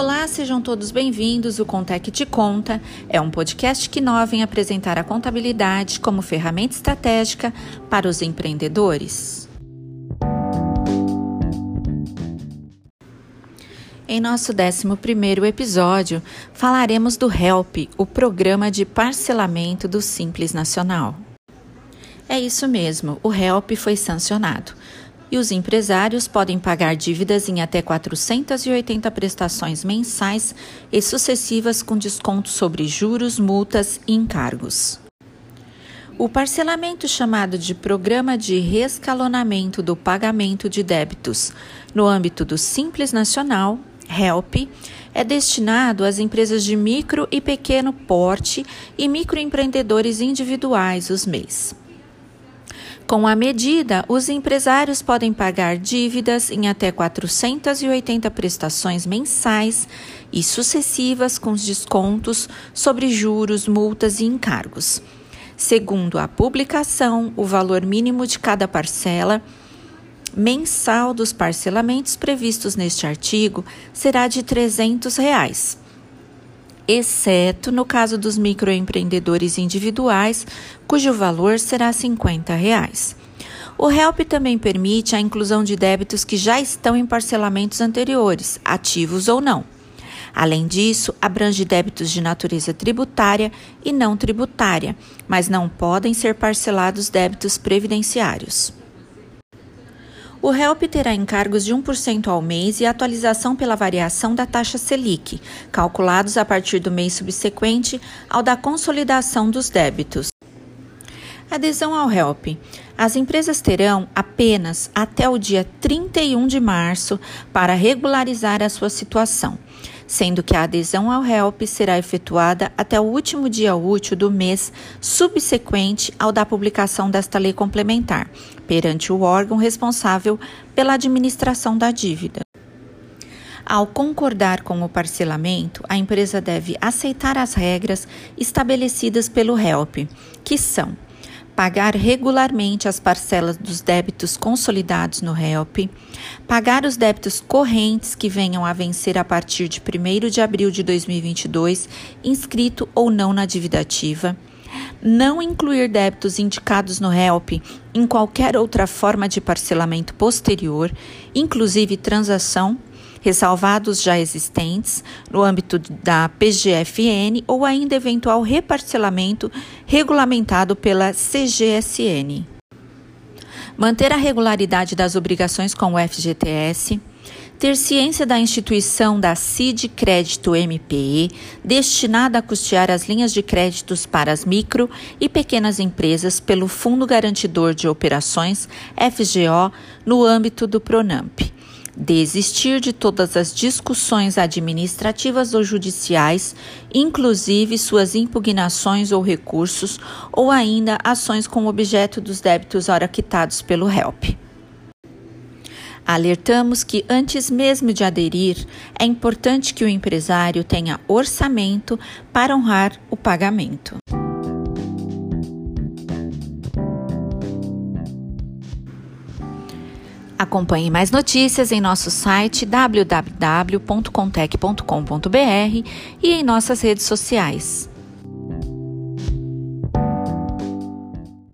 Olá, sejam todos bem-vindos. O Contec Te Conta é um podcast que nós vem apresentar a contabilidade como ferramenta estratégica para os empreendedores. Em nosso 11 episódio, falaremos do HELP, o programa de parcelamento do Simples Nacional. É isso mesmo, o HELP foi sancionado e os empresários podem pagar dívidas em até 480 prestações mensais e sucessivas com desconto sobre juros, multas e encargos. O parcelamento chamado de Programa de Rescalonamento do Pagamento de Débitos no âmbito do Simples Nacional, HELP, é destinado às empresas de micro e pequeno porte e microempreendedores individuais, os MEIs. Com a medida, os empresários podem pagar dívidas em até 480 prestações mensais e sucessivas com descontos sobre juros, multas e encargos. Segundo a publicação, o valor mínimo de cada parcela mensal dos parcelamentos previstos neste artigo será de 300 reais exceto no caso dos microempreendedores individuais, cujo valor será 50 reais. O HELP também permite a inclusão de débitos que já estão em parcelamentos anteriores, ativos ou não. Além disso, abrange débitos de natureza tributária e não tributária, mas não podem ser parcelados débitos previdenciários. O HELP terá encargos de 1% ao mês e atualização pela variação da taxa Selic, calculados a partir do mês subsequente ao da consolidação dos débitos. Adesão ao HELP. As empresas terão apenas até o dia 31 de março para regularizar a sua situação sendo que a adesão ao HELP será efetuada até o último dia útil do mês subsequente ao da publicação desta lei complementar, perante o órgão responsável pela administração da dívida. Ao concordar com o parcelamento, a empresa deve aceitar as regras estabelecidas pelo HELP, que são pagar regularmente as parcelas dos débitos consolidados no HELP, pagar os débitos correntes que venham a vencer a partir de 1 de abril de 2022, inscrito ou não na dívida ativa, não incluir débitos indicados no HELP em qualquer outra forma de parcelamento posterior, inclusive transação ressalvados já existentes no âmbito da PGFN ou ainda eventual reparcelamento regulamentado pela CGSN. Manter a regularidade das obrigações com o FGTS, ter ciência da instituição da CID Crédito MPE, destinada a custear as linhas de créditos para as micro e pequenas empresas pelo Fundo Garantidor de Operações, FGO, no âmbito do PRONAMP desistir de todas as discussões administrativas ou judiciais, inclusive suas impugnações ou recursos, ou ainda ações com objeto dos débitos ora quitados pelo HELP. Alertamos que, antes mesmo de aderir, é importante que o empresário tenha orçamento para honrar o pagamento. Acompanhe mais notícias em nosso site www.contec.com.br e em nossas redes sociais.